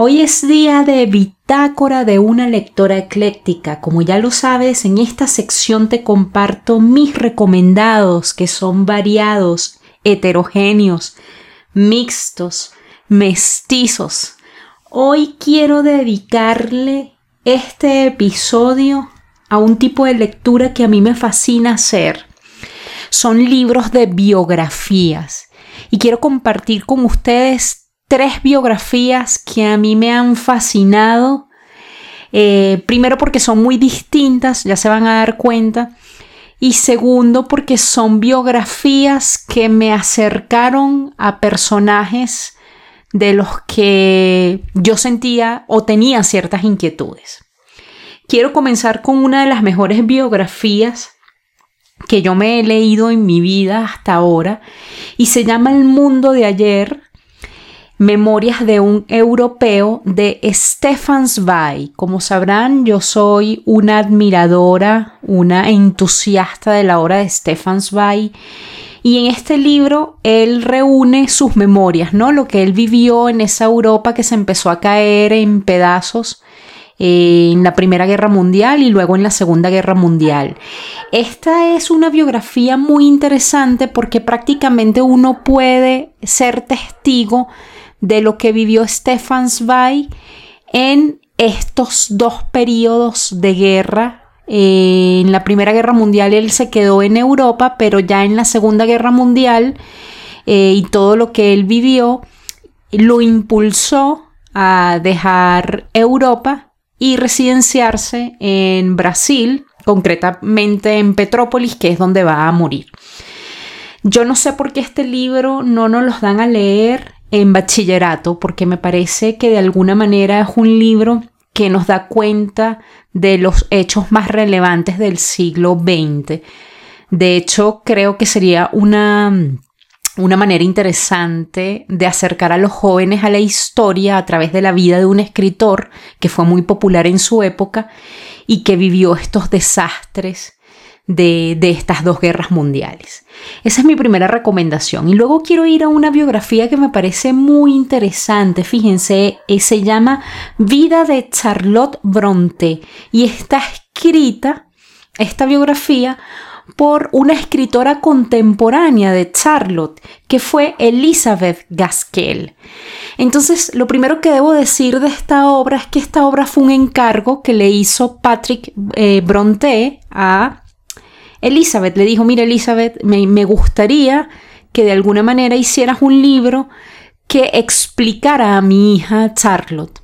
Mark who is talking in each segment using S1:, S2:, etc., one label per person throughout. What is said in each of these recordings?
S1: Hoy es día de bitácora de una lectora ecléctica. Como ya lo sabes, en esta sección te comparto mis recomendados que son variados, heterogéneos, mixtos, mestizos. Hoy quiero dedicarle este episodio a un tipo de lectura que a mí me fascina hacer. Son libros de biografías y quiero compartir con ustedes tres biografías que a mí me han fascinado. Eh, primero porque son muy distintas, ya se van a dar cuenta. Y segundo porque son biografías que me acercaron a personajes de los que yo sentía o tenía ciertas inquietudes. Quiero comenzar con una de las mejores biografías que yo me he leído en mi vida hasta ahora y se llama El mundo de ayer Memorias de un europeo de Stefan Zweig. Como sabrán, yo soy una admiradora, una entusiasta de la obra de Stefan Zweig. Y en este libro él reúne sus memorias, ¿no? Lo que él vivió en esa Europa que se empezó a caer en pedazos eh, en la Primera Guerra Mundial y luego en la Segunda Guerra Mundial. Esta es una biografía muy interesante porque prácticamente uno puede ser testigo de lo que vivió Stefan Zweig en estos dos periodos de guerra. Eh, en la Primera Guerra Mundial él se quedó en Europa, pero ya en la Segunda Guerra Mundial eh, y todo lo que él vivió lo impulsó a dejar Europa y residenciarse en Brasil, concretamente en Petrópolis, que es donde va a morir. Yo no sé por qué este libro no nos los dan a leer en bachillerato porque me parece que de alguna manera es un libro que nos da cuenta de los hechos más relevantes del siglo XX. De hecho, creo que sería una, una manera interesante de acercar a los jóvenes a la historia a través de la vida de un escritor que fue muy popular en su época y que vivió estos desastres de, estas dos guerras mundiales. Esa es mi primera recomendación. Y luego quiero ir a una biografía que me parece muy interesante. Fíjense, eh, se llama Vida de Charlotte Bronte y está escrita, esta biografía, por una escritora contemporánea de Charlotte, que fue Elizabeth Gaskell. Entonces, lo primero que debo decir de esta obra es que esta obra fue un encargo que le hizo Patrick eh, Bronte a Elizabeth le dijo, mira Elizabeth, me, gustaría que de alguna manera hicieras un libro que explicara a mi hija Charlotte.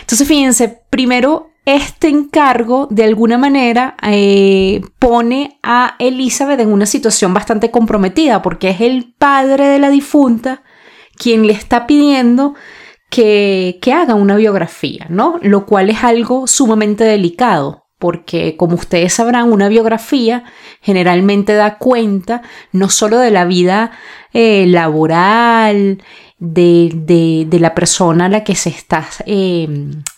S1: Entonces, fíjense, primero este encargo de alguna manera eh, pone a Elizabeth en una situación bastante comprometida porque es el padre de la difunta quien le está pidiendo que, que haga una biografía, ¿no? Lo cual es algo sumamente delicado porque como ustedes sabrán, una biografía generalmente da cuenta no solo de la vida eh, laboral, de, la persona a la que se está eh,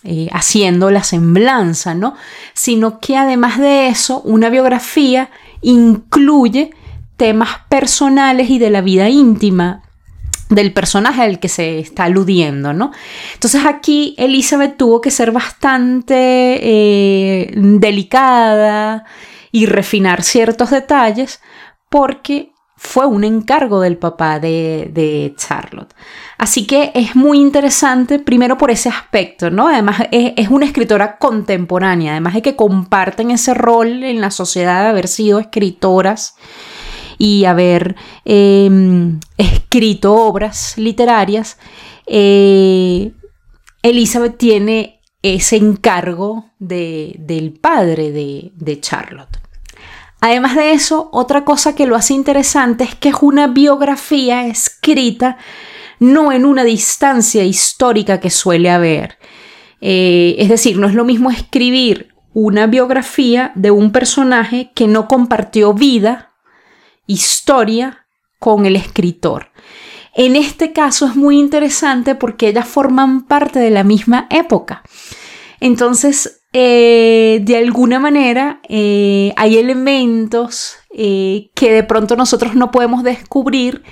S1: eh, haciendo la semblanza, ¿no? Sino que además de eso, una biografía incluye temas personales y de la vida íntima del personaje al que se está aludiendo, ¿no? Entonces aquí Elizabeth tuvo que ser bastante eh, delicada y refinar ciertos detalles porque fue un encargo del papá de, Charlotte. Así que es muy interesante, primero por ese aspecto, ¿no? Además es, es, una escritora contemporánea, además de que comparten ese rol en la sociedad de haber sido escritoras y haber em, escrito obras literarias, eh, Elizabeth tiene ese encargo del padre de, de Charlotte. Además de eso, otra cosa que lo hace interesante es que es una biografía escrita no en una distancia histórica que suele haber. Eh, es decir, no es lo mismo escribir una biografía de un personaje que no compartió vida, historia con el escritor. En este caso es muy interesante porque ellas forman parte de la misma época. Entonces, eh, de alguna manera, eh, hay elementos eh, que de pronto nosotros no podemos descubrir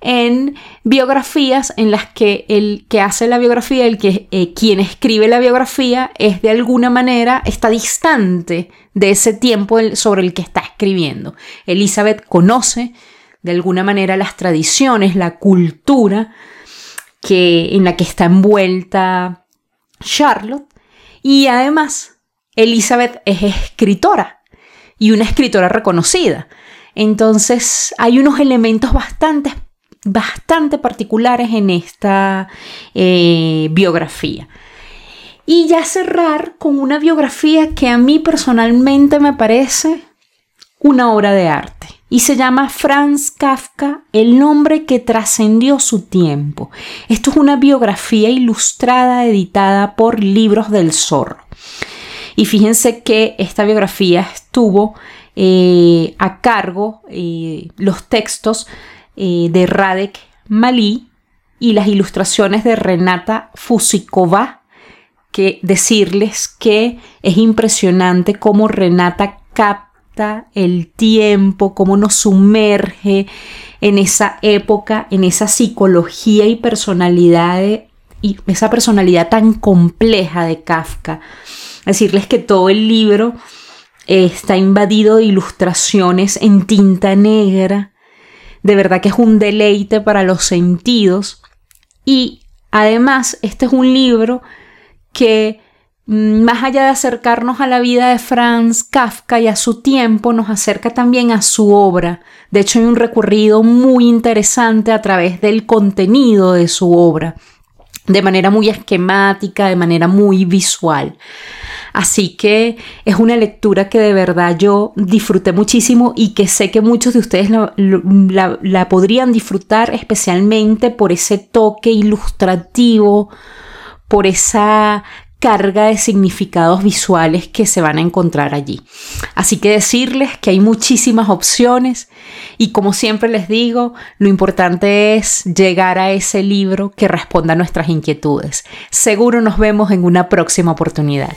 S1: en biografías en las que el que hace la biografía, el que quien escribe la biografía, es de alguna manera está distante de ese tiempo sobre el que está escribiendo. Elizabeth conoce de alguna manera las tradiciones, la cultura que, en la que está envuelta Charlotte. Y además, Elizabeth es escritora y una escritora reconocida. Entonces, hay unos elementos bastante, bastante particulares en esta eh, biografía. Y ya cerrar con una biografía que a mí personalmente me parece una obra de arte y se llama Franz Kafka, el nombre que trascendió su tiempo. Esto es una biografía ilustrada editada por Libros del Zorro. Y fíjense que esta biografía estuvo eh, a cargo eh, los textos eh, de Radek Malí y las ilustraciones de Renata Fusikova, que decirles que es impresionante cómo Renata capta el tiempo, cómo nos sumerge en esa época, en esa psicología y personalidad y esa personalidad tan compleja de Kafka. Decirles que todo el libro está invadido de ilustraciones en tinta negra. De verdad que es un deleite para los sentidos. Y además, este es un libro que Mm, más allá de acercarnos a la vida de Franz Kafka y a su tiempo, nos acerca también a su obra. De hecho, hay un recorrido muy interesante a través del contenido de su obra, de manera muy esquemática, de manera muy visual. Así que es una lectura que de verdad yo disfruté muchísimo y que sé que muchos de ustedes la, podrían disfrutar especialmente por ese toque ilustrativo, por esa carga de significados visuales que se van a encontrar allí. Así que decirles que hay muchísimas opciones y como siempre les digo, lo importante es llegar a ese libro que responda a nuestras inquietudes. Seguro nos vemos en una próxima oportunidad.